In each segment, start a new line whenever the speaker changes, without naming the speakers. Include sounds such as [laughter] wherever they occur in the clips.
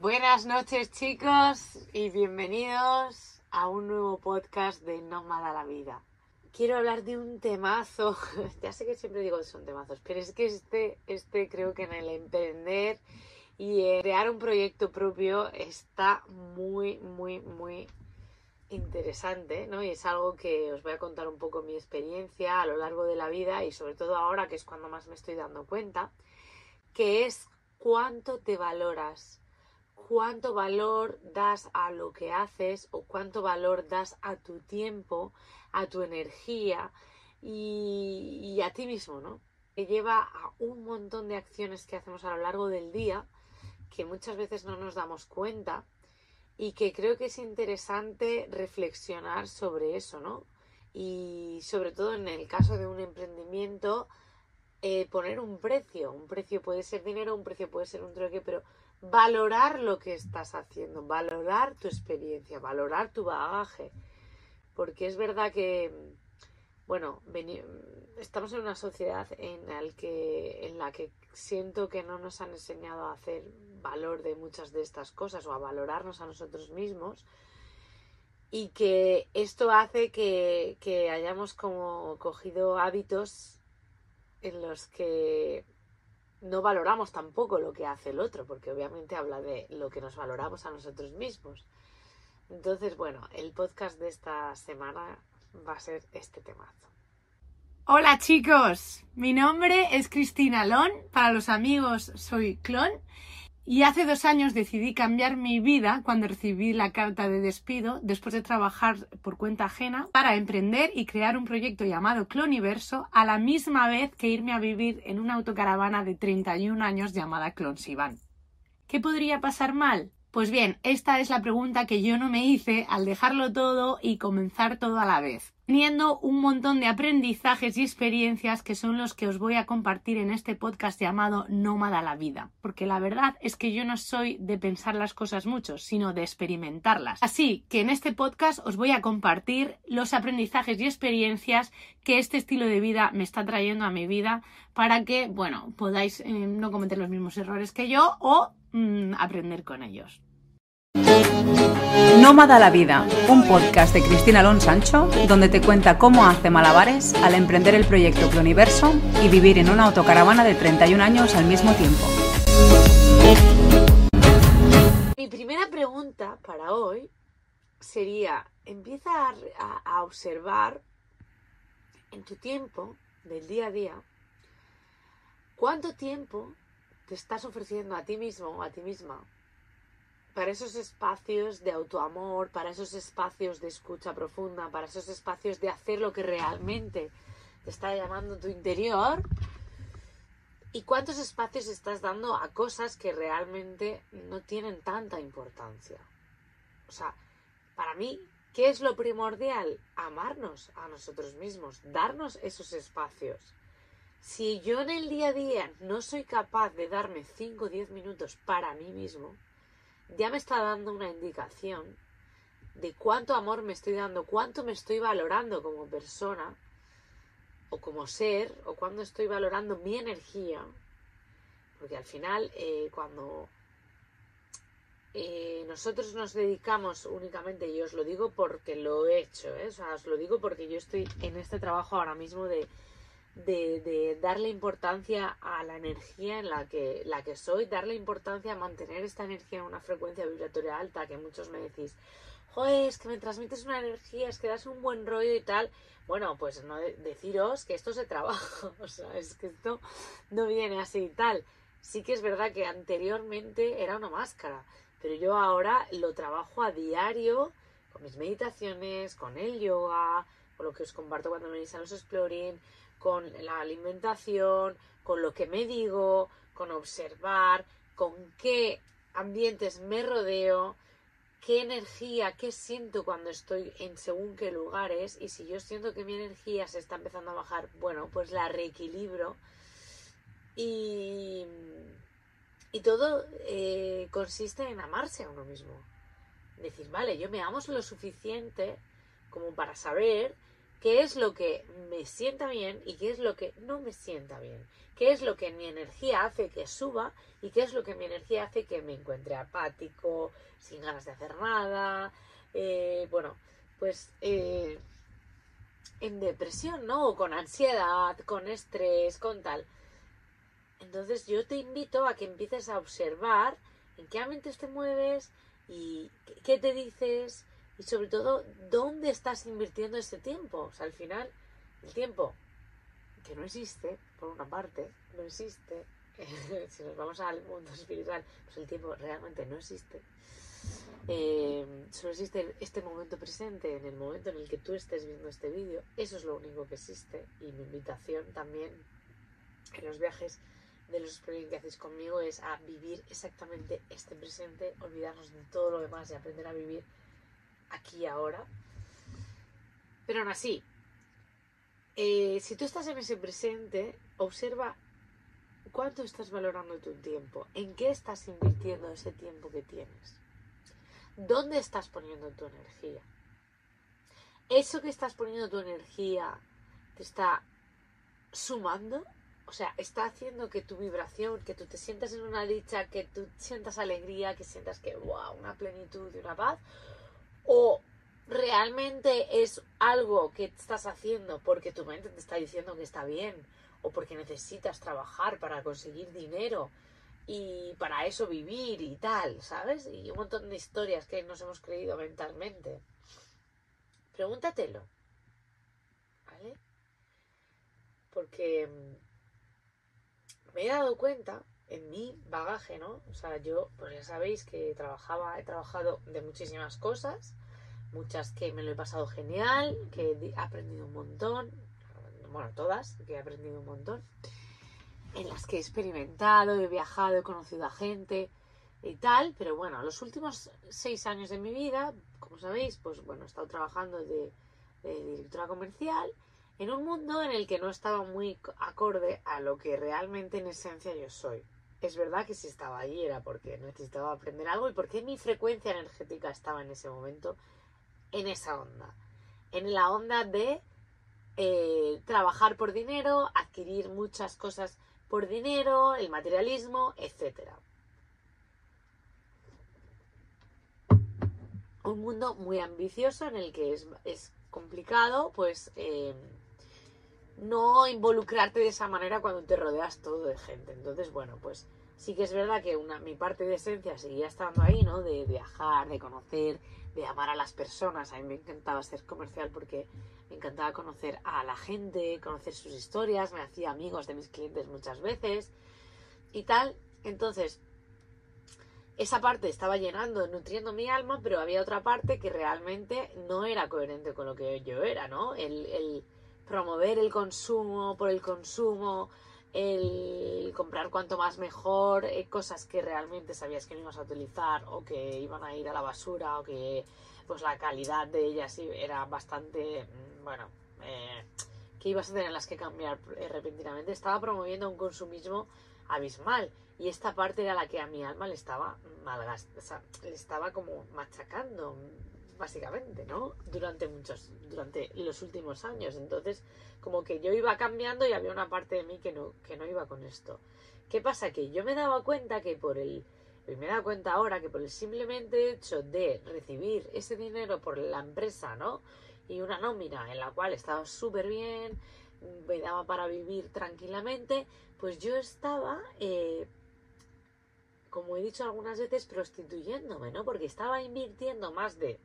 Buenas noches chicos y bienvenidos a un nuevo podcast de Nómada la Vida. Quiero hablar de un temazo, [laughs] ya sé que siempre digo que son temazos, pero es que este, este creo que en el emprender y crear un proyecto propio está muy, muy, muy interesante, ¿no? Y es algo que os voy a contar un poco mi experiencia a lo largo de la vida y sobre todo ahora que es cuando más me estoy dando cuenta, que es cuánto te valoras cuánto valor das a lo que haces o cuánto valor das a tu tiempo, a tu energía y, a ti mismo, ¿no? Que lleva a un montón de acciones que hacemos a lo largo del día que muchas veces no nos damos cuenta y que creo que es interesante reflexionar sobre eso, ¿no? Y sobre todo en el caso de un emprendimiento, eh, poner un precio. Un precio puede ser dinero, un precio puede ser un trueque, pero valorar lo que estás haciendo, valorar tu experiencia, valorar tu bagaje. Porque es verdad que, bueno, estamos en una sociedad en, el que, en la que siento que no nos han enseñado a hacer valor de muchas de estas cosas o a valorarnos a nosotros mismos y que esto hace que, que hayamos como cogido hábitos en los que no valoramos tampoco lo que hace el otro, porque obviamente habla de lo que nos valoramos a nosotros mismos. Entonces, bueno, el podcast de esta semana va a ser este temazo.
Hola chicos, mi nombre es Cristina Lon, para los amigos soy Clon y hace dos años decidí cambiar mi vida cuando recibí la carta de despido después de trabajar por cuenta ajena para emprender y crear un proyecto llamado Cloniverso a la misma vez que irme a vivir en una autocaravana de 31 años llamada Clonsivan. ¿Qué podría pasar mal? Pues bien, esta es la pregunta que yo no me hice al dejarlo todo y comenzar todo a la vez, teniendo un montón de aprendizajes y experiencias que son los que os voy a compartir en este podcast llamado Nómada la vida, porque la verdad es que yo no soy de pensar las cosas mucho, sino de experimentarlas. Así que en este podcast os voy a compartir los aprendizajes y experiencias que este estilo de vida me está trayendo a mi vida para que, bueno, podáis eh, no cometer los mismos errores que yo o Mm, aprender con ellos.
Nómada la Vida, un podcast de Cristina Alonso Sancho, donde te cuenta cómo hace malabares al emprender el proyecto Cloniverso y vivir en una autocaravana de 31 años al mismo tiempo.
Mi primera pregunta para hoy sería, empieza a, a observar en tu tiempo del día a día cuánto tiempo te estás ofreciendo a ti mismo o a ti misma para esos espacios de autoamor, para esos espacios de escucha profunda, para esos espacios de hacer lo que realmente te está llamando tu interior. ¿Y cuántos espacios estás dando a cosas que realmente no tienen tanta importancia? O sea, para mí, ¿qué es lo primordial? Amarnos a nosotros mismos, darnos esos espacios. Si yo en el día a día no soy capaz de darme 5 o 10 minutos para mí mismo, ya me está dando una indicación de cuánto amor me estoy dando, cuánto me estoy valorando como persona o como ser, o cuánto estoy valorando mi energía. Porque al final, eh, cuando eh, nosotros nos dedicamos únicamente, y os lo digo porque lo he hecho, ¿eh? o sea, os lo digo porque yo estoy en este trabajo ahora mismo de de, darle importancia a la energía en la que, la que soy, darle importancia a mantener esta energía en una frecuencia vibratoria alta, que muchos me decís, joder, es que me transmites una energía, es que das un buen rollo y tal. Bueno, pues no deciros que esto se trabaja, [laughs] o sea, es que esto no viene así y tal. Sí que es verdad que anteriormente era una máscara, pero yo ahora lo trabajo a diario con mis meditaciones, con el yoga, con lo que os comparto cuando venís a los exploring, con la alimentación, con lo que me digo, con observar, con qué ambientes me rodeo, qué energía, qué siento cuando estoy en según qué lugares y si yo siento que mi energía se está empezando a bajar, bueno, pues la reequilibro y, y todo eh, consiste en amarse a uno mismo. Decir, vale, yo me amo lo suficiente como para saber qué es lo que me sienta bien y qué es lo que no me sienta bien. Qué es lo que mi energía hace que suba y qué es lo que mi energía hace que me encuentre apático, sin ganas de hacer nada. eh, bueno, pues eh, en depresión, ¿no? O con ansiedad, con estrés, con tal. Entonces yo te invito a que empieces a observar en qué ambientes te mueves y qué- qué te dices y sobre todo dónde estás invirtiendo ese tiempo. O sea, al final, el tiempo que no existe, por una parte, no existe. [laughs] si nos vamos al mundo espiritual, pues el tiempo realmente no existe. Eh, solo existe este momento presente, en el momento en el que tú estés viendo este vídeo. Eso es lo único que existe. Y mi invitación también en los viajes de los experimentos que hacéis conmigo es a vivir exactamente este presente, olvidarnos de todo lo demás y aprender a vivir aquí ahora. Pero aún así, eh, si tú estás en ese presente, observa cuánto estás valorando tu tiempo, en qué estás invirtiendo ese tiempo que tienes, dónde estás poniendo tu energía. Eso que estás poniendo tu energía te está sumando, o sea, está haciendo que tu vibración, que tú te sientas en una dicha, que tú sientas alegría, que sientas que, wow, una plenitud y una paz, o realmente es algo que estás haciendo porque tu mente te está diciendo que está bien o porque necesitas trabajar para conseguir dinero y para eso vivir y tal, ¿sabes? Y un montón de historias que nos hemos creído mentalmente. Pregúntatelo, ¿vale? Porque mm, me he dado cuenta en mi bagaje, ¿no? O sea, yo, pues ya sabéis que trabajaba, he trabajado de muchísimas cosas, muchas que me lo he pasado genial, que he aprendido un montón, bueno, todas, que he aprendido un montón, en las que he experimentado, he viajado, he conocido a gente y tal, pero bueno, los últimos seis años de mi vida, como sabéis, pues bueno, he estado trabajando de, de directora comercial en un mundo en el que no estaba muy acorde a lo que realmente en esencia yo soy. Es verdad que si estaba allí era porque necesitaba aprender algo y porque mi frecuencia energética estaba en ese momento en esa onda. En la onda de eh, trabajar por dinero, adquirir muchas cosas por dinero, el materialismo, etcétera. Un mundo muy ambicioso en el que es, es complicado, pues, eh, no involucrarte de esa manera cuando te rodeas todo de gente. Entonces, bueno, pues sí que es verdad que una, mi parte de esencia seguía estando ahí, ¿no? De viajar, de conocer, de amar a las personas. A mí me encantaba ser comercial porque me encantaba conocer a la gente, conocer sus historias, me hacía amigos de mis clientes muchas veces y tal. Entonces, esa parte estaba llenando, nutriendo mi alma, pero había otra parte que realmente no era coherente con lo que yo era, ¿no? El, el promover el consumo por el consumo, el comprar cuanto más mejor, eh, cosas que realmente sabías que no ibas a utilizar o que iban a ir a la basura o que pues la calidad de ellas era bastante, mm, bueno, eh, que ibas a tener las que cambiar eh, repentinamente. Estaba promoviendo un consumismo abismal y esta parte era la que a mi alma le estaba malgastando, o sea, le estaba como machacando básicamente, ¿no? Durante muchos, durante los últimos años. Entonces, como que yo iba cambiando y había una parte de mí que no, que no iba con esto. ¿Qué pasa? Que yo me daba cuenta que por el, y me he dado cuenta ahora que por el simplemente hecho de recibir ese dinero por la empresa, ¿no? Y una nómina en la cual estaba súper bien, me daba para vivir tranquilamente, pues yo estaba, eh, como he dicho algunas veces, prostituyéndome, ¿no? Porque estaba invirtiendo más de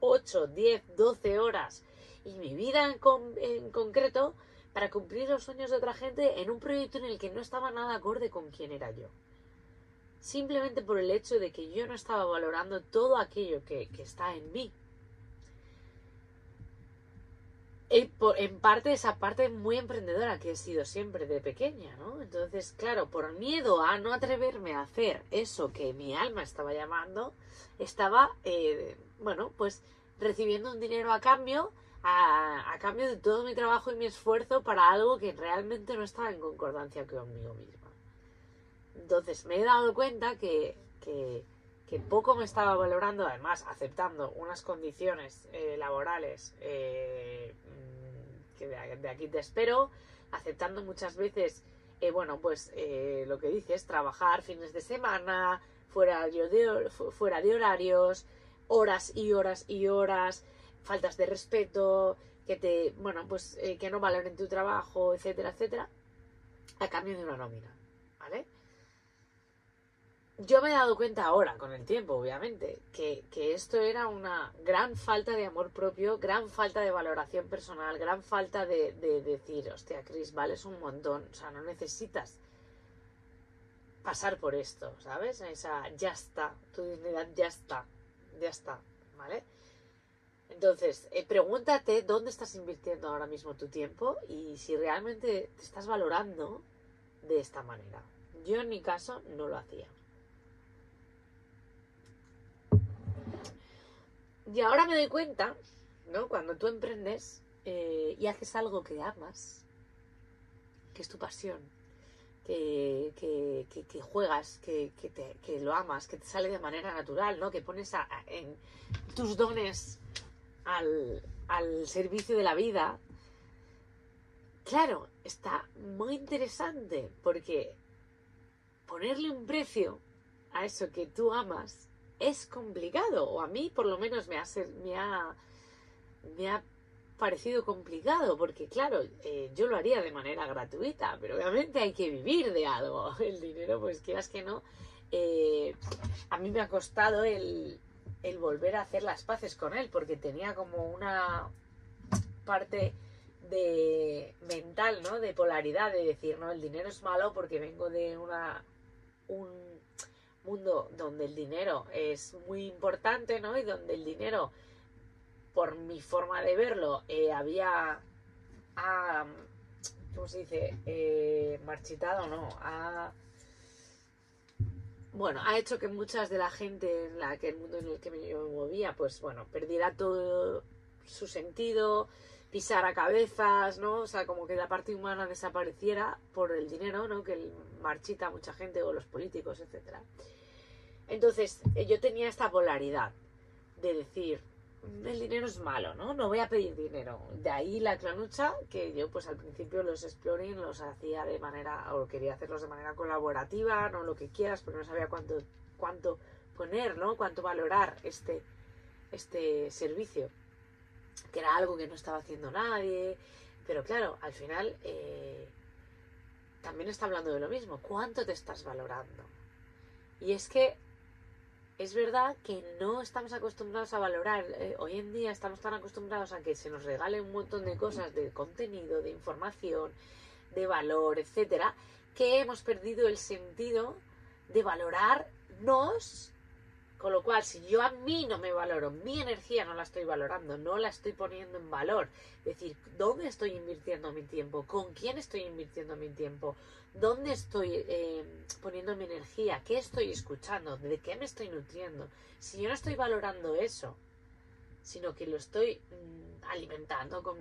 8, 10, 12 horas y mi vida en, con, en, concreto para cumplir los sueños de otra gente en un proyecto en el que no estaba nada acorde con quién era yo. Simplemente por el hecho de que yo no estaba valorando todo aquello que, que está en mí. En parte esa parte muy emprendedora que he sido siempre de pequeña, ¿no? Entonces, claro, por miedo a no atreverme a hacer eso que mi alma estaba llamando, estaba, eh, bueno, pues recibiendo un dinero a cambio, a, cambio de todo mi trabajo y mi esfuerzo para algo que realmente no estaba en concordancia conmigo misma. Entonces me he dado cuenta que que poco me estaba valorando, además aceptando unas condiciones eh, laborales eh, mm, que de, aquí te espero, aceptando muchas veces, eh, bueno, pues lo que dices, trabajar fines de semana, fuera de, fuera de horarios, horas y horas y horas, faltas de respeto, que te, bueno, pues que no valoren tu trabajo, etcétera, etcétera, a cambio de una nómina. Yo me he dado cuenta ahora, con el tiempo, obviamente, que, esto era una gran falta de amor propio, gran falta de valoración personal, gran falta de, decir, hostia, Chris, vales un montón, o sea, no necesitas pasar por esto, ¿sabes? Esa, ya está, tu dignidad ya está, ya está, ¿vale? Entonces, eh, pregúntate dónde estás invirtiendo ahora mismo tu tiempo y si realmente te estás valorando de esta manera. Yo en mi caso no lo hacía. Y ahora me doy cuenta, ¿no? Cuando tú emprendes eh, y haces algo que amas, que es tu pasión, que, juegas, que, lo amas, que te sale de manera natural, ¿no? Que pones en tus dones al, al servicio de la vida. Claro, está muy interesante porque ponerle un precio a eso que tú amas es complicado, o a mí por lo menos me ha, me ha, me ha parecido complicado, porque claro, eh, yo lo haría de manera gratuita, pero obviamente hay que vivir de algo. [laughs] El dinero, pues quieras que no, eh, a mí me ha costado el, el volver a hacer las paces con él, porque tenía como una parte de mental, ¿no? De polaridad, de decir, no, el dinero es malo porque vengo de una un mundo donde el dinero es muy importante, ¿no? Y donde el dinero, por mi forma de verlo, eh, había, ¿cómo se dice? Eh, marchitado, ¿no? Ha, bueno, ha hecho que muchas de la gente en la que el mundo en el que yo me movía, pues bueno, perdiera todo su sentido, pisara cabezas, ¿no? O sea, como que la parte humana desapareciera por el dinero, ¿no? Que marchita a mucha gente o los políticos, etcétera. Entonces, eh, yo tenía esta polaridad de decir, mm, el dinero es malo, ¿no? No voy a pedir dinero. De ahí la clanucha, que yo pues al principio los exploring los hacía de manera, o quería hacerlos de manera colaborativa, no lo que quieras, porque no sabía cuánto, cuánto poner, ¿no? Cuánto valorar este, este servicio, que era algo que no estaba haciendo nadie. Pero claro, al final eh, también está hablando de lo mismo. ¿Cuánto te estás valorando? Y es que es verdad que no estamos acostumbrados a valorar. Eh, hoy en día estamos tan acostumbrados a que se nos regale un montón de cosas, de contenido, de información, de valor, etcétera, que hemos perdido el sentido de valorarnos con lo cual, si yo a mí no me valoro, mi energía no la estoy valorando, no la estoy poniendo en valor, es decir, ¿dónde estoy invirtiendo mi tiempo? ¿Con quién estoy invirtiendo mi tiempo? ¿Dónde estoy eh, poniendo mi energía? ¿Qué estoy escuchando? ¿De qué me estoy nutriendo? Si yo no estoy valorando eso, sino que lo estoy mm, alimentando con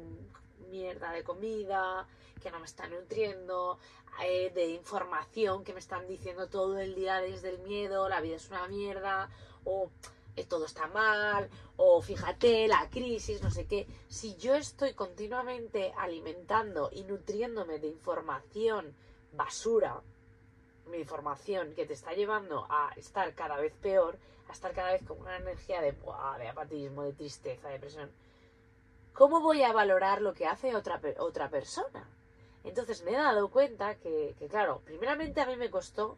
mierda de comida, que no me está nutriendo, eh, de información que me están diciendo todo el día desde el miedo, la vida es una mierda, o eh, todo está mal, o fíjate, la crisis, no sé qué. Si yo estoy continuamente alimentando y nutriéndome de información basura, mi información que te está llevando a estar cada vez peor, a estar cada vez con una energía de, de apatismo, de tristeza, de depresión, ¿cómo voy a valorar lo que hace otra, otra persona? Entonces me he dado cuenta que, claro, primeramente a mí me costó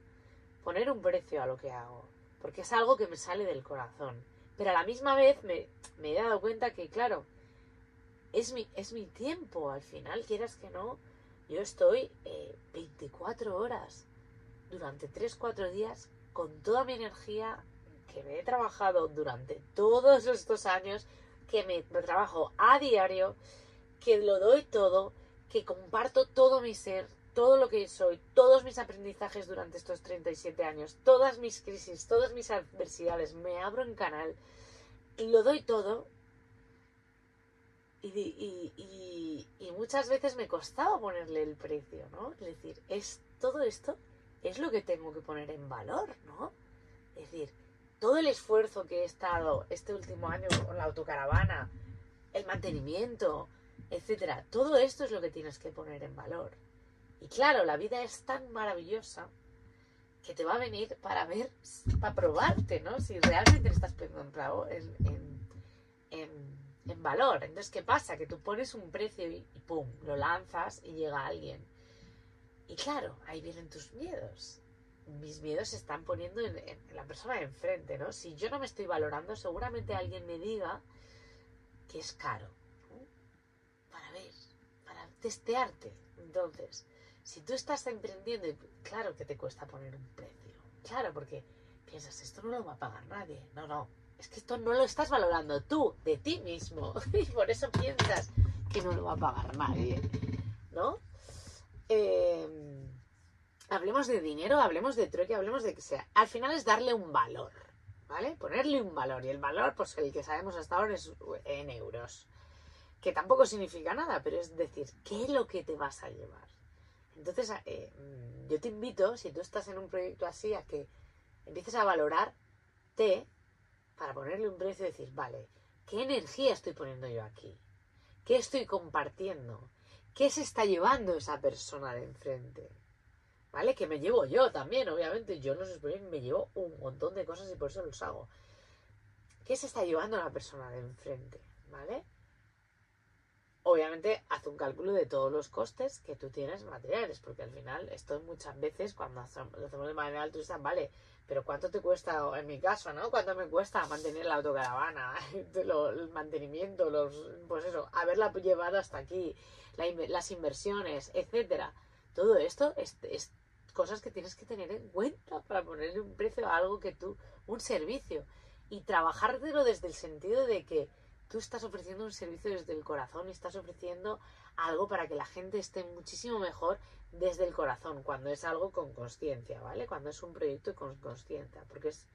poner un precio a lo que hago, porque es algo que me sale del corazón. Pero a la misma vez me, he dado cuenta que, claro, es mi, es mi tiempo, al final, quieras que no, yo estoy 24 eh, horas durante 3-4 días con toda mi energía que me he trabajado durante todos estos años, que me trabajo a diario, que lo doy todo que comparto todo mi ser, todo lo que soy, todos mis aprendizajes durante estos 37 años, todas mis crisis, todas mis adversidades, me abro en canal lo doy todo. Y, y, muchas veces me costaba ponerle el precio, ¿no? Es decir, es todo esto es lo que tengo que poner en valor, ¿no? Es decir, todo el esfuerzo que he estado este último año con la autocaravana, el mantenimiento, etcétera, todo esto es lo que tienes que poner en valor. Y claro, la vida es tan maravillosa que te va a venir para ver, para probarte, ¿no? Si realmente estás poniendo en, en, en, en, valor. Entonces, ¿qué pasa? Que tú pones un precio y, y ¡pum! Lo lanzas y llega alguien. Y claro, ahí vienen tus miedos mis miedos se están poniendo en, la persona de enfrente, ¿no? Si yo no me estoy valorando, seguramente alguien me diga que es caro. Para ver, para testearte. Entonces, si tú estás emprendiendo, claro que te cuesta poner un precio. Claro, porque piensas, esto no lo va a pagar nadie. No, no. Es que esto no lo estás valorando tú, de ti mismo. [laughs] Y por eso piensas que no lo va a pagar nadie. ¿No? Eh, hablemos de dinero, hablemos de trueque, hablemos de que sea. Al final es darle un valor, ¿vale? Ponerle un valor. Y el valor, pues el que sabemos hasta ahora es en euros. Que tampoco significa nada, pero es decir, ¿qué es lo que te vas a llevar? Entonces, eh, mm, yo te invito, si tú estás en un proyecto así, a que empieces a valorarte para ponerle un precio y decir, vale, ¿qué energía estoy poniendo yo aquí? ¿Qué estoy compartiendo? ¿Qué se está llevando esa persona de enfrente? ¿Vale? Que me llevo yo también, obviamente. Yo no sé me llevo un montón de cosas y por eso los hago. ¿Qué se está llevando la persona de enfrente? ¿Vale? Obviamente, haz un cálculo de todos los costes que tú tienes materiales, porque al final, esto muchas veces, cuando lo hacemos de manera altruista, vale, pero ¿cuánto te cuesta, en mi caso, ¿no? ¿Cuánto me cuesta mantener la autocaravana? [laughs] el mantenimiento, los, pues eso, haberla llevado hasta aquí, las inversiones, etcétera. Todo esto es, es cosas que tienes que tener en cuenta para ponerle un precio a algo que tú, un servicio. Y trabajártelo desde el sentido de que tú estás ofreciendo un servicio desde el corazón y estás ofreciendo algo para que la gente esté muchísimo mejor desde el corazón, cuando es algo con conciencia, ¿vale? Cuando es un proyecto con conciencia, porque es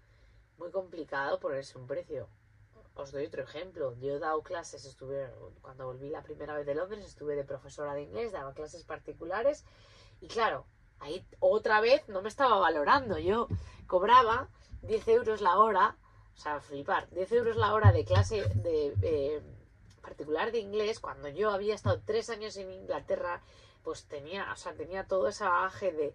muy complicado ponerse un precio. Os doy otro ejemplo. Yo he dado clases, estuve, cuando volví la primera vez de Londres, estuve de profesora de inglés, daba clases particulares, y claro, ahí otra vez no me estaba valorando. Yo cobraba 10 euros la hora, o sea, flipar, 10 euros la hora de clase de eh, particular de inglés cuando yo había estado tres años en Inglaterra, pues tenía, o sea, tenía todo ese bagaje de,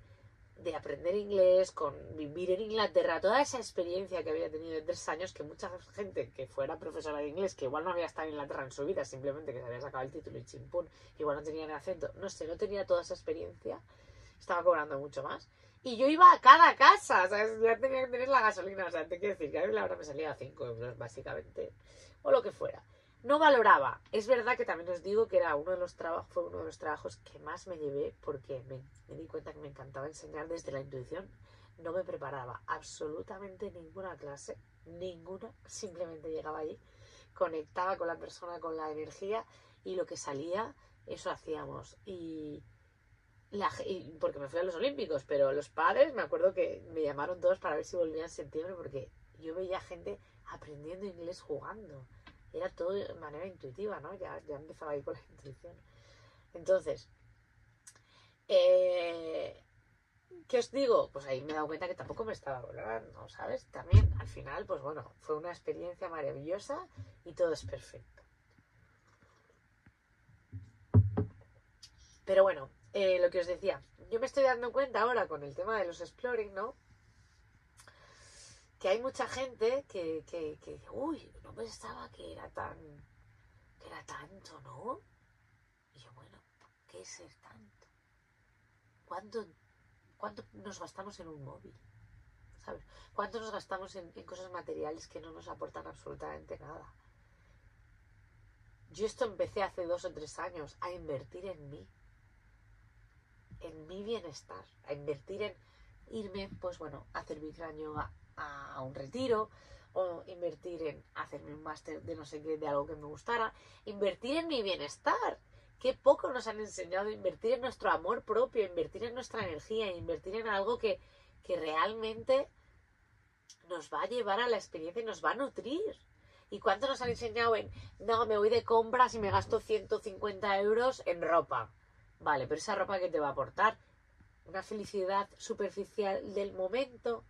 de aprender inglés, con vivir en Inglaterra, toda esa experiencia que había tenido de tres años, que mucha gente que fuera profesora de inglés, que igual no había estado en Inglaterra en su vida, simplemente que se había sacado el título y chimpún, igual no tenía ni acento, no sé, no tenía toda esa experiencia, estaba cobrando mucho más. Y yo iba a cada casa, ¿sabes? Ya tenía que tener la gasolina, o sea, te quiero decir que a mí la hora me salía a 5 euros, básicamente, o lo que fuera. No valoraba. Es verdad que también os digo que era uno de los trabajos, fue uno de los trabajos que más me llevé porque me, me di cuenta que me encantaba enseñar desde la intuición. No me preparaba absolutamente ninguna clase, ninguna, simplemente llegaba allí, conectaba con la persona, con la energía y lo que salía, eso hacíamos. Y, porque me fui a los Olímpicos, pero los padres me acuerdo que me llamaron todos para ver si volvía en septiembre porque yo veía gente aprendiendo inglés jugando. Era todo de manera intuitiva, ¿no? Ya, ya empezaba ahí con la intuición. Entonces, eh, ¿qué os digo? Pues ahí me he dado cuenta que tampoco me estaba volando, ¿sabes? También al final, pues bueno, fue una experiencia maravillosa y todo es perfecto. Pero bueno, eh, lo que os decía, yo me estoy dando cuenta ahora con el tema de los exploring, ¿no? Que hay mucha gente que, que, uy, no pensaba que era tan, que era tanto, ¿no? Y yo, bueno, ¿qué es ser tanto? ¿Cuánto, cuánto nos gastamos en un móvil? ¿Sabes? ¿Cuánto nos gastamos en cosas materiales que no nos aportan absolutamente nada? Yo esto empecé hace dos o tres años a invertir en mí en mi bienestar, a invertir en irme, pues bueno, a hacer mi año a, un retiro, o invertir en hacerme un máster de no sé qué, de algo que me gustara, invertir en mi bienestar. Qué poco nos han enseñado a invertir en nuestro amor propio, invertir en nuestra energía, invertir en algo que, que realmente nos va a llevar a la experiencia y nos va a nutrir. ¿Y cuánto nos han enseñado en, no, me voy de compras y me gasto 150 euros en ropa? Vale, pero esa ropa que te va a aportar una felicidad superficial del momento,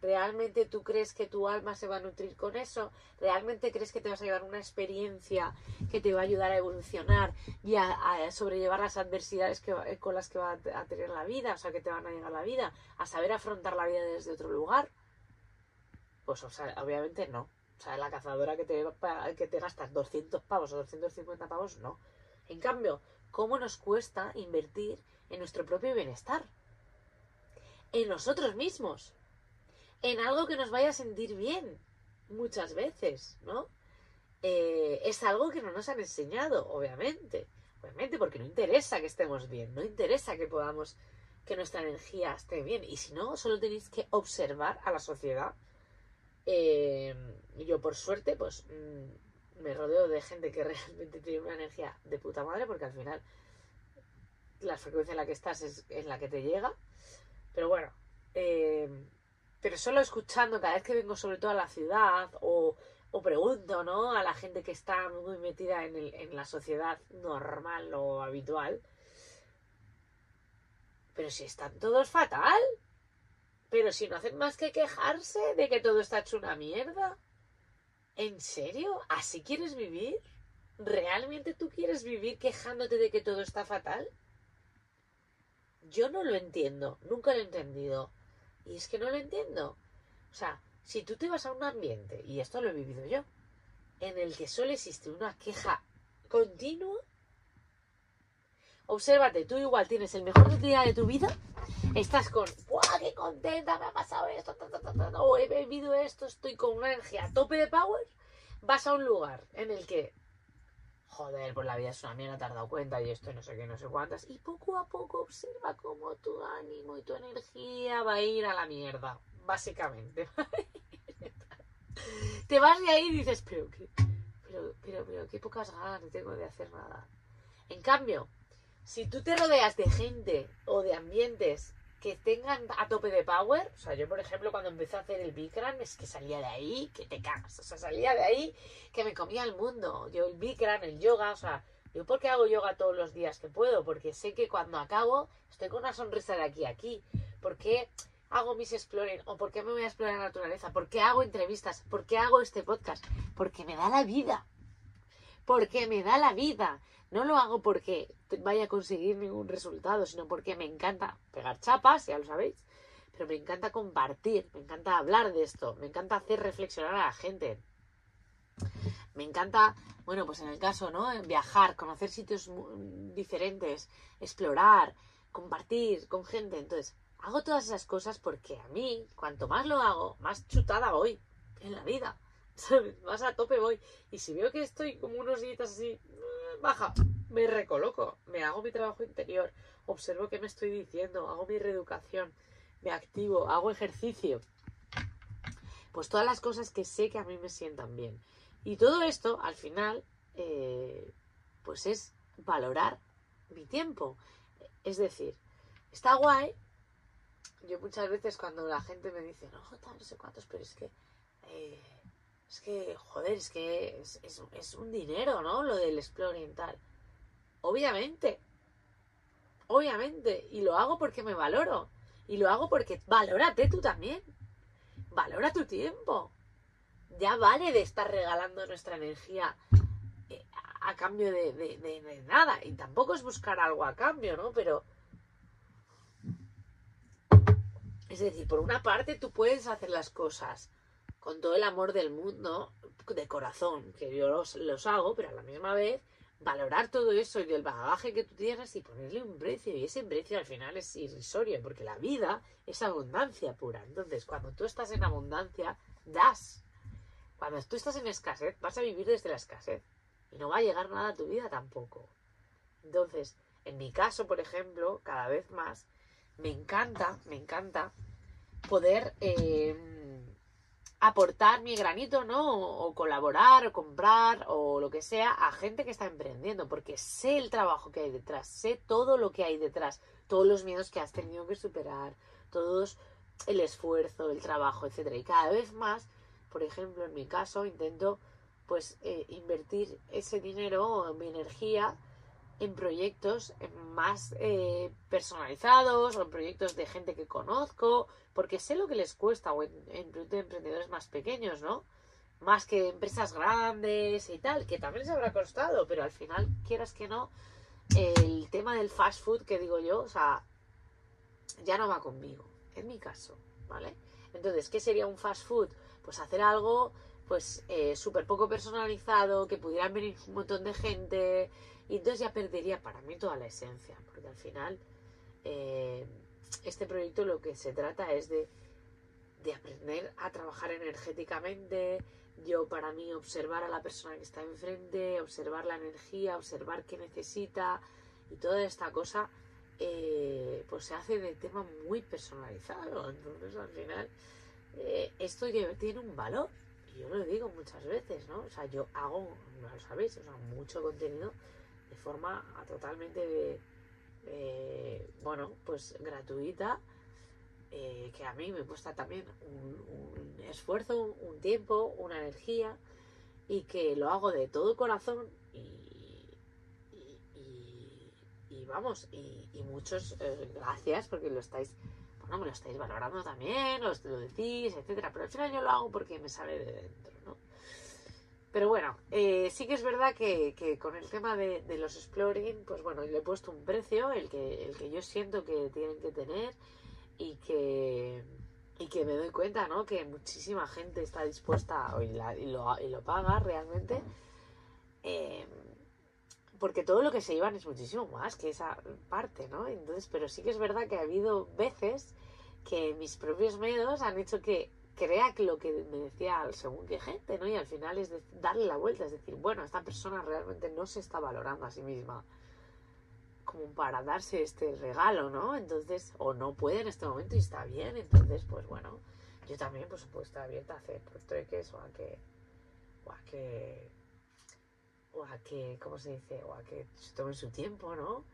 ¿Realmente tú crees que tu alma se va a nutrir con eso? ¿Realmente crees que te vas a llevar una experiencia que te va a ayudar a evolucionar y a, sobrellevar las adversidades que, con las que va a tener la vida, o sea, que te van a llegar la vida, a saber afrontar la vida desde otro lugar? Pues, obviamente no. O sea, la cazadora que te, que te gastas 200 pavos o 250 pavos, no. En cambio, ¿cómo nos cuesta invertir en nuestro propio bienestar? En nosotros mismos en algo que nos vaya a sentir bien, muchas veces, ¿no? Eh, es algo que no nos han enseñado, obviamente. Obviamente, porque no interesa que estemos bien, no interesa que podamos, que nuestra energía esté bien. Y si no, solo tenéis que observar a la sociedad. Eh, yo, por suerte, pues mm, me rodeo de gente que [laughs] realmente tiene una energía de puta madre, porque al final la frecuencia en la que estás es en la que te llega. Pero bueno, eh, pero solo escuchando cada vez que vengo sobre todo a la ciudad o, pregunto, ¿no? A la gente que está muy metida en, el, en la sociedad normal o habitual. Pero si están todos fatal. Pero si no hacen más que quejarse de que todo está hecho una mierda. ¿En serio? ¿Así quieres vivir? ¿Realmente tú quieres vivir quejándote de que todo está fatal? Yo no lo entiendo, nunca lo he entendido. Y es que no lo entiendo. O sea, si tú te vas a un ambiente, y esto lo he vivido yo, en el que solo existe una queja continua, obsérvate, tú igual tienes el mejor día de tu vida, estás con, ¡buah, qué contenta! Me ha pasado esto, o he bebido esto, estoy con una energía a tope de power, vas a un lugar en el que joder, pues la vida es una mierda, te has dado cuenta y esto no sé qué, no sé cuántas. Y poco a poco observa cómo tu ánimo y tu energía va a ir a la mierda, básicamente. [laughs] te vas de ahí y dices, pero qué, pero, pero, pero qué pocas ganas tengo de hacer nada. En cambio, si tú te rodeas de gente o de ambientes que tengan a tope de power. O sea, yo, por ejemplo, cuando empecé a hacer el Bikram, es que salía de ahí que te cagas. O sea, salía de ahí que me comía el mundo. Yo, el Bikram, el yoga, o sea, yo, ¿por qué hago yoga todos los días que puedo? Porque sé que cuando acabo estoy con una sonrisa de aquí a aquí. ¿Por qué hago mis exploring? ¿O por qué me voy a explorar la naturaleza? ¿Por qué hago entrevistas? ¿Por qué hago este podcast? Porque me da la vida. Porque me da la vida. No lo hago porque vaya a conseguir ningún resultado, sino porque me encanta pegar chapas, ya lo sabéis, pero me encanta compartir, me encanta hablar de esto, me encanta hacer reflexionar a la gente. Me encanta, bueno, pues en el caso, ¿no? Viajar, conocer sitios diferentes, explorar, compartir con gente. Entonces, hago todas esas cosas porque a mí, cuanto más lo hago, más chutada voy en la vida. Más a tope voy. Y si veo que estoy como unos días así baja, me recoloco, me hago mi trabajo interior, observo qué me estoy diciendo, hago mi reeducación, me activo, hago ejercicio. Pues todas las cosas que sé que a mí me sientan bien. Y todo esto, al final, eh, pues es valorar mi tiempo. Es decir, está guay. Yo muchas veces cuando la gente me dice, no, no sé cuántos, pero es que eh, es que, joder, es que es, un dinero, ¿no? Lo del exploring tal. Obviamente. Obviamente. Y lo hago porque me valoro. Y lo hago porque valórate tú también. Valora tu tiempo. Ya vale de estar regalando nuestra energía eh, a cambio de nada. Y tampoco es buscar algo a cambio, ¿no? Pero... Es decir, por una parte tú puedes hacer las cosas con todo el amor del mundo, de corazón, que yo los, hago, pero a la misma vez valorar todo eso y el bagaje que tú tienes y ponerle un precio. Y ese precio al final es irrisorio, porque la vida es abundancia pura. Entonces, cuando tú estás en abundancia, das. Cuando tú estás en escasez, vas a vivir desde la escasez. Y no va a llegar nada a tu vida tampoco. Entonces, en mi caso, por ejemplo, cada vez más, me encanta, me encanta poder... Eh, aportar mi granito, ¿no? O, colaborar, o comprar, o lo que sea, a gente que está emprendiendo, porque sé el trabajo que hay detrás, sé todo lo que hay detrás, todos los miedos que has tenido que superar, todos el esfuerzo, el trabajo, etcétera. Y cada vez más, por ejemplo, en mi caso, intento pues eh, invertir ese dinero mi energía en proyectos más eh, personalizados o en proyectos de gente que conozco, porque sé lo que les cuesta, o en, en proyectos de emprendedores más pequeños, ¿no? Más que empresas grandes y tal, que también les habrá costado, pero al final, quieras que no, el tema del fast food que digo yo, o sea, ya no va conmigo, en mi caso, ¿vale? Entonces, ¿qué sería un fast food? Pues hacer algo, pues, eh, súper poco personalizado, que pudieran venir un montón de gente, y entonces ya perdería para mí toda la esencia, porque al final eh, este proyecto lo que se trata es de, de aprender a trabajar energéticamente, yo para mí observar a la persona que está enfrente, observar la energía, observar qué necesita y toda esta cosa, eh, pues se hace de tema muy personalizado. Entonces al final eh, esto tiene un valor. Y yo lo digo muchas veces, ¿no? O sea, yo hago, no lo sabéis, o sea, mucho contenido de forma totalmente, eh, bueno, pues gratuita eh, que a mí me cuesta también un, un esfuerzo, un tiempo, una energía y que lo hago de todo corazón y, y, vamos, y, muchos eh, gracias porque lo estáis, bueno, me lo estáis valorando también, lo, lo decís, etcétera, pero al final yo lo hago porque me sale de dentro, ¿no? Pero bueno, eh, sí que es verdad que, con el tema de, los exploring, pues bueno, le he puesto un precio, el que, el que yo siento que tienen que tener y que, y que me doy cuenta, ¿no? Que muchísima gente está dispuesta y, lo, y lo, paga realmente. Eh, porque todo lo que se llevan es muchísimo más que esa parte, ¿no? Entonces, pero sí que es verdad que ha habido veces que mis propios miedos han hecho que crea que lo que me decía según qué gente, ¿no? Y al final es darle la vuelta, es decir, bueno, esta persona realmente no se está valorando a sí misma como para darse este regalo, ¿no? Entonces, o no puede en este momento y está bien, entonces, pues bueno, yo también, puedo estar abierta a hacer pues, trueques o a que, o a que, o a que, ¿cómo se dice? O a que se tomen su tiempo, ¿no?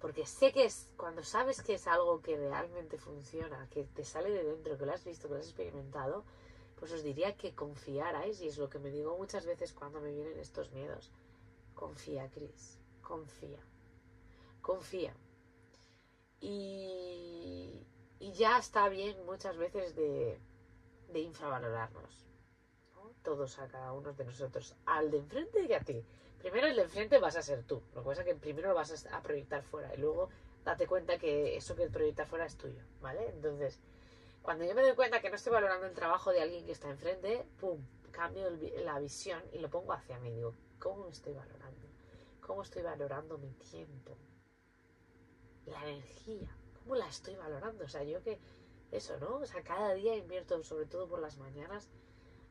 Porque sé que es, cuando sabes que es algo que realmente funciona, que te sale de dentro, que lo has visto, que lo has experimentado, pues os diría que confiarais, y es lo que me digo muchas veces cuando me vienen estos miedos. Confía, Cris, confía confía. Y, y, ya está bien muchas veces de, de infravalorarnos. ¿no? Todos a cada uno de nosotros. Al de enfrente y a ti. Primero el de enfrente vas a ser tú. Lo que pasa es que primero lo vas a proyectar fuera. Y luego date cuenta que eso que proyecta fuera es tuyo. ¿Vale? Entonces, cuando yo me doy cuenta que no estoy valorando el trabajo de alguien que está enfrente, ¡pum! Cambio la visión y lo pongo hacia mí. Digo, ¿cómo estoy valorando? ¿Cómo estoy valorando mi tiempo? la energía, cómo la estoy valorando. O sea, yo que eso, ¿no? O sea, cada día invierto, sobre todo por las mañanas,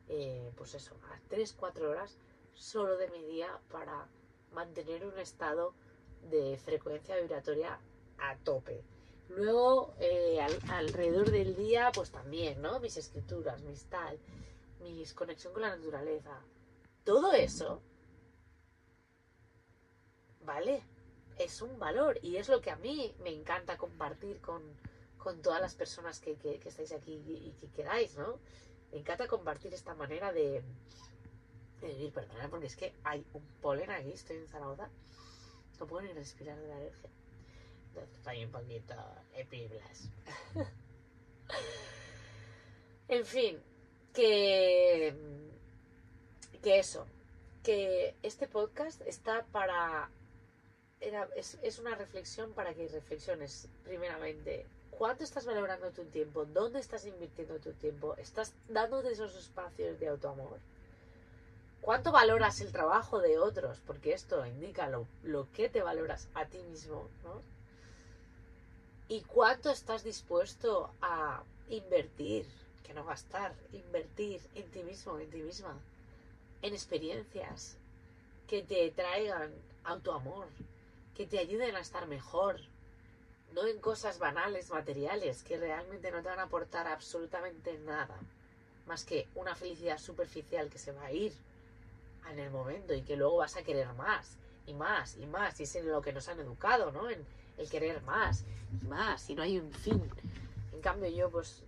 eh, pues eso, a 3, 4 horas solo de mi día para mantener un estado de frecuencia vibratoria a tope. Luego, eh, al, alrededor del día, pues también, ¿no? Mis escrituras, mis tal, mis conexión con la naturaleza. Todo eso, ¿vale? es un valor y es lo que a mí me encanta compartir con, con todas las personas que, que, que, estáis aquí y que queráis, ¿no? Me encanta compartir esta manera de, de vivir, perdonad, porque es que hay un polen aquí, estoy en Zaragoza, no puedo ni respirar de la alergia. Estoy un poquito epiblas. [laughs] en fin, que, que eso, que este podcast está para era, es, es, una reflexión para que reflexiones, primeramente, ¿cuánto estás valorando tu tiempo? ¿Dónde estás invirtiendo tu tiempo? ¿Estás dándote esos espacios de autoamor? ¿Cuánto valoras el trabajo de otros? Porque esto indica lo, que te valoras a ti mismo, ¿no? ¿Y cuánto estás dispuesto a invertir, que no gastar, invertir en ti mismo, en ti misma, en experiencias que te traigan autoamor, que te ayuden a estar mejor, no en cosas banales, materiales, que realmente no te van a aportar absolutamente nada, más que una felicidad superficial que se va a ir en el momento y que luego vas a querer más y más y más, y es en lo que nos han educado, ¿no? En el querer más y más, y no hay un fin. En cambio yo, pues,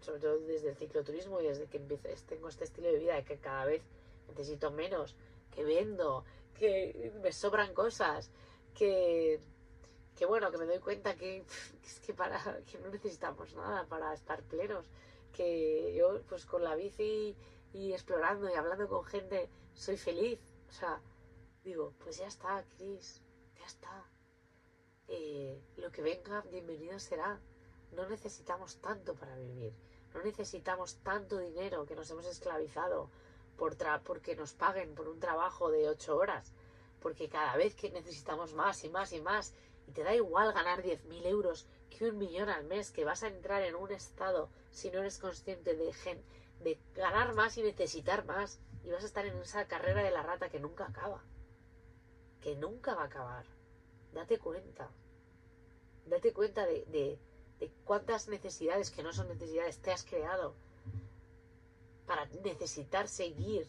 sobre todo desde el cicloturismo y desde que empecé, tengo este estilo de vida de que cada vez necesito menos que vendo, que me sobran cosas, que, que bueno, que me doy cuenta que, es que, para, que no necesitamos nada para estar plenos, que yo pues con la bici y explorando y hablando con gente soy feliz, o sea, digo, pues ya está, Cris, ya está. Eh, lo que venga, bienvenido será. No necesitamos tanto para vivir. No necesitamos tanto dinero que nos hemos esclavizado por porque nos paguen por un trabajo de ocho horas. Porque cada vez que necesitamos más y más y más, y te da igual ganar 10.000 euros que un millón al mes, que vas a entrar en un estado, si no eres consciente de, de ganar más y necesitar más, y vas a estar en esa carrera de la rata que nunca acaba. Que nunca va a acabar. Date cuenta. Date cuenta de de cuántas necesidades que no son necesidades te has creado para necesitar seguir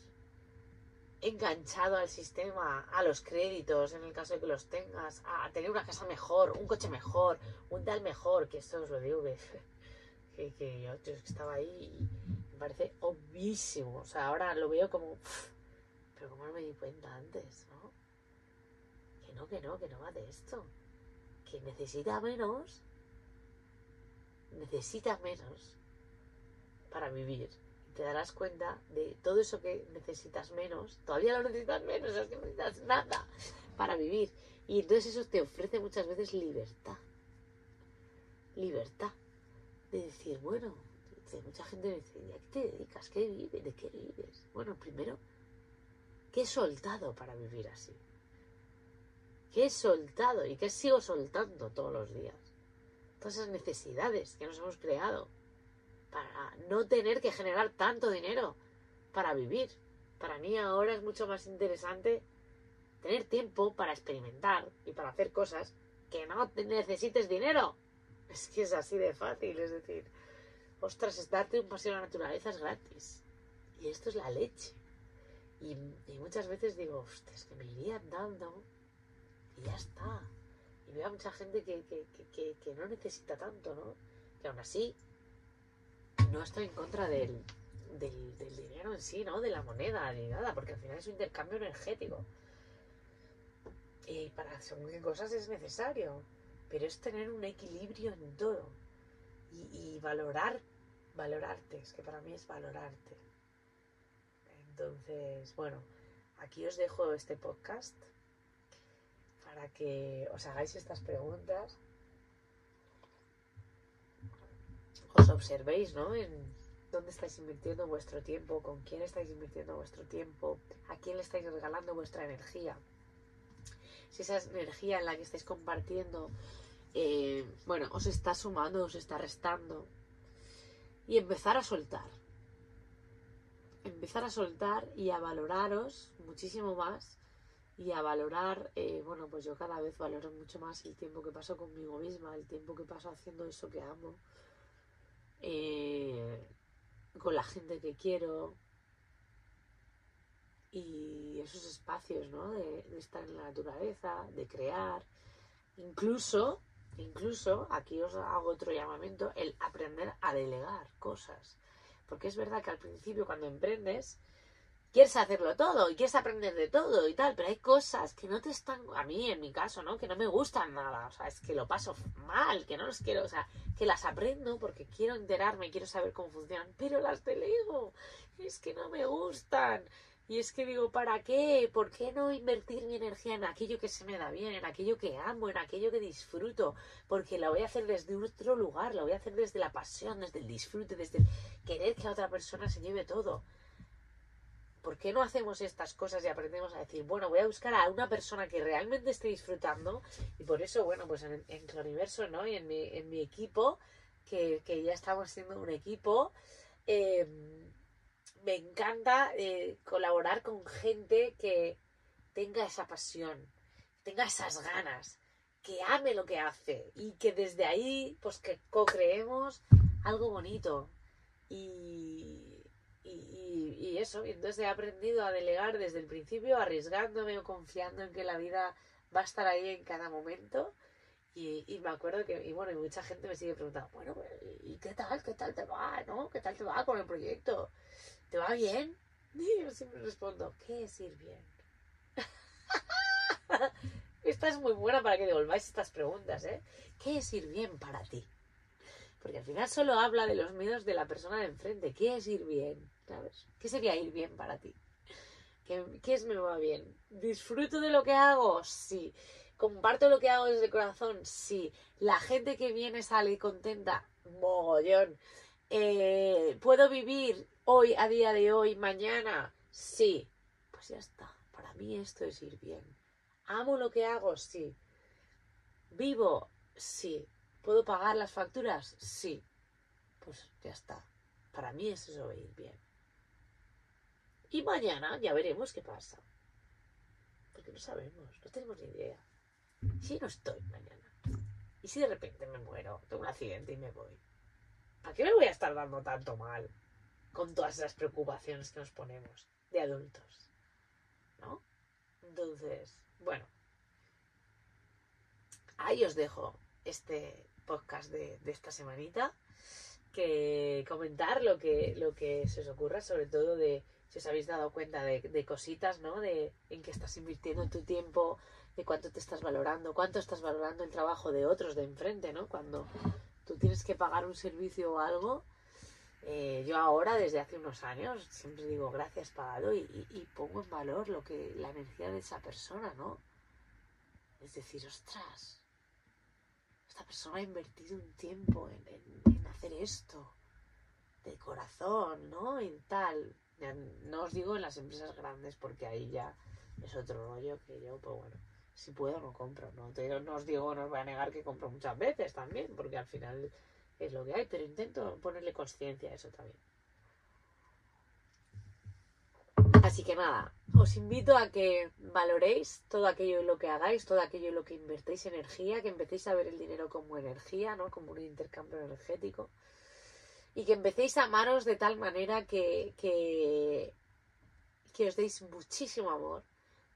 enganchado al sistema, a los créditos, en el caso de que los tengas, a tener una casa mejor, un coche mejor, un tal mejor, que esto os lo digo que, [laughs] yo, estaba ahí parece obvísimo. O sea, ahora lo veo como, pero como no me di cuenta antes, ¿no? Que no, que no, que no va de esto. Que necesita menos necesitas menos para vivir. Te darás cuenta de todo eso que necesitas menos, todavía lo necesitas menos, es que no necesitas nada para vivir. Y entonces eso te ofrece muchas veces libertad. Libertad. De decir, bueno, mucha gente me dice, ¿y a qué te dedicas? ¿Qué vives? ¿De qué vives? Bueno, primero, ¿qué he soltado para vivir así? ¿Qué he soltado y qué sigo soltando todos los días? todas esas necesidades que nos hemos creado para no tener que generar tanto dinero para vivir. Para mí ahora es mucho más interesante tener tiempo para experimentar y para hacer cosas que no necesites dinero. Es que es así de fácil, es decir, ostras, es darte un paseo a la naturaleza es gratis. Y esto es la leche. Y, muchas veces digo, ostras, que me iría andando y ya está y veo a mucha gente que, no necesita tanto, ¿no? Que aún así no estoy en contra del, dinero en sí, ¿no? De la moneda ni nada, porque al final es un intercambio energético. Y para según cosas es necesario, pero es tener un equilibrio en todo y, y valorar, valorarte, es que para mí es valorarte. Entonces, bueno, aquí os dejo este podcast para que os hagáis estas preguntas, os observéis, ¿no? En dónde estáis invirtiendo vuestro tiempo, con quién estáis invirtiendo vuestro tiempo, a quién le estáis regalando vuestra energía. Si esa energía en la que estáis compartiendo, eh, bueno, os está sumando, os está restando. Y empezar a soltar. Empezar a soltar y a valoraros muchísimo más y a valorar, eh, bueno, pues yo cada vez valoro mucho más el tiempo que paso conmigo misma, el tiempo que paso haciendo eso que amo, eh, con la gente que quiero y esos espacios, ¿no? De, de, estar en la naturaleza, de crear, incluso, incluso, aquí os hago otro llamamiento, el aprender a delegar cosas. Porque es verdad que al principio cuando emprendes, quieres hacerlo todo y quieres aprender de todo y tal, pero hay cosas que no te están, a mí en mi caso, ¿no? Que no me gustan nada, o sea, es que lo paso mal, que no los quiero, o sea, que las aprendo porque quiero enterarme, quiero saber cómo funcionan, pero las delego, es que no me gustan. Y es que digo, ¿para qué? ¿Por qué no invertir mi energía en aquello que se me da bien, en aquello que amo, en aquello que disfruto? Porque la voy a hacer desde otro lugar, la voy a hacer desde la pasión, desde el disfrute, desde el querer que a otra persona se lleve todo. ¿por qué no hacemos estas cosas y aprendemos a decir, bueno, voy a buscar a una persona que realmente esté disfrutando? Y por eso, bueno, pues en, en Cloniverso, ¿no? Y en mi, en mi equipo, que, ya estamos siendo un equipo, eh, me encanta eh, colaborar con gente que tenga esa pasión, tenga esas ganas, que ame lo que hace y que desde ahí, pues que co-creemos algo bonito. Y, y, eso, y entonces he aprendido a delegar desde el principio, arriesgándome o confiando en que la vida va a estar ahí en cada momento. Y, me acuerdo que, y bueno, y mucha gente me sigue preguntando, bueno, ¿y qué tal? ¿Qué tal te va? ¿No? ¿Qué tal te va con el proyecto? ¿Te va bien? [laughs] Y yo siempre respondo, ¿qué es ir bien? [laughs] Esta es muy buena para que devolváis estas preguntas, ¿eh? ¿Qué es ir bien para ti? Porque al final solo habla de los miedos de la persona de enfrente. ¿Qué es ir bien? ¿Sabes? ¿Qué sería ir bien para ti? ¿Qué, es me va bien? ¿Disfruto de lo que hago? Sí. ¿Comparto lo que hago desde el corazón? Sí. ¿La gente que viene sale contenta? Mogollón. Eh, ¿Puedo vivir hoy, a día de hoy, mañana? Sí. Pues ya está. Para mí esto es ir bien. ¿Amo lo que hago? Sí. ¿Vivo? Sí. ¿Puedo pagar las facturas? Sí. Pues ya está. Para mí es eso ir bien. Y mañana ya veremos qué pasa. Porque no sabemos, no tenemos ni idea. Si no estoy mañana. Y si de repente me muero, tengo un accidente y me voy. ¿A qué me voy a estar dando tanto mal con todas esas preocupaciones que nos ponemos de adultos? ¿No? Entonces, bueno. Ahí os dejo este podcast de, de esta semanita. Que comentar lo que, lo que se os ocurra, sobre todo de si os habéis dado cuenta de, de cositas, ¿no? De en qué estás invirtiendo tu tiempo, de cuánto te estás valorando, cuánto estás valorando el trabajo de otros de enfrente, ¿no? Cuando tú tienes que pagar un servicio o algo, eh, yo ahora, desde hace unos años, siempre digo gracias pagado y, pongo en valor lo que la energía de esa persona, ¿no? Es decir, ostras, esta persona ha invertido un tiempo en, en- en hacer esto, de corazón, ¿no? Y tal. No os digo en las empresas grandes porque ahí ya es otro rollo que yo, pues bueno, si puedo no compro, no, te, no os digo, no os voy a negar que compro muchas veces también, porque al final es lo que hay, pero intento ponerle conciencia a eso también. Así que nada, os invito a que valoréis todo aquello en lo que hagáis, todo aquello en lo que invertéis energía, que empecéis a ver el dinero como energía, ¿no? Como un intercambio energético. Y que empecéis a amaros de tal manera que, que, que os deis muchísimo amor,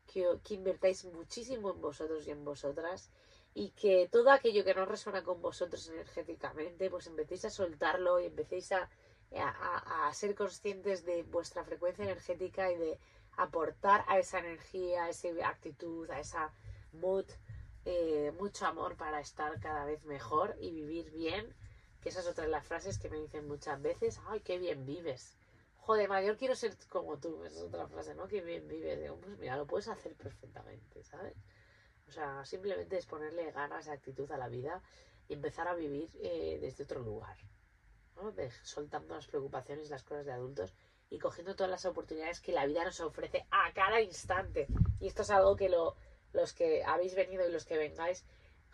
que, que invertáis muchísimo en vosotros y en vosotras y que todo aquello que no resuena con vosotros energéticamente, pues empecéis a soltarlo y empecéis a, a, a- ser conscientes de vuestra frecuencia energética y de aportar a esa energía, a esa actitud, a esa mood, eh, mucho amor para estar cada vez mejor y vivir bien, que esa es otra de las frases que me dicen muchas veces, ay, qué bien vives. Joder, mayor quiero ser como tú, esa es otra frase, ¿no? Qué bien vives. Digo, pues mira, lo puedes hacer perfectamente, ¿sabes? O sea, simplemente es ponerle ganas, actitud a la vida y empezar a vivir eh, desde otro lugar, ¿no? De- soltando las preocupaciones las cosas de adultos y cogiendo todas las oportunidades que la vida nos ofrece a cada instante. Y esto es algo que lo, los que habéis venido y los que vengáis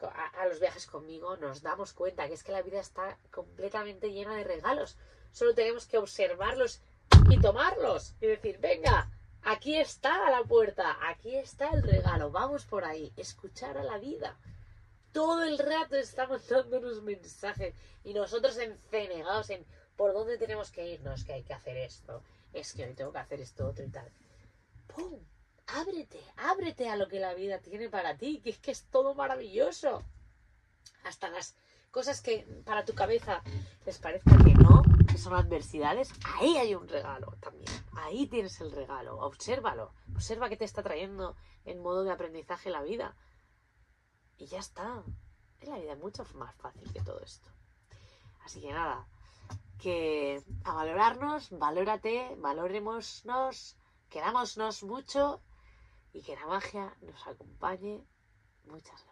a, a los viajes conmigo nos damos cuenta que es que la vida está completamente llena de regalos. Solo tenemos que observarlos y tomarlos y decir, venga, aquí está la puerta, aquí está el regalo, vamos por ahí, escuchar a la vida. Todo el rato estamos dándonos mensajes y nosotros encenegados en por dónde tenemos que irnos, que hay que hacer esto, es que hoy tengo que hacer esto otro y tal. ¡Pum! Ábrete, ábrete a lo que la vida tiene para ti, que es que es todo maravilloso. Hasta las cosas que para tu cabeza les parezca que no, son adversidades, ahí hay un regalo también. Ahí tienes el regalo. Obsérvalo. Observa qué te está trayendo en modo de aprendizaje la vida. Y ya está. Es la vida mucho más fácil que todo esto. Así que nada, que a valorarnos, valórate, valorémonos, querámonos mucho y que la magia nos acompañe. Muchas gracias.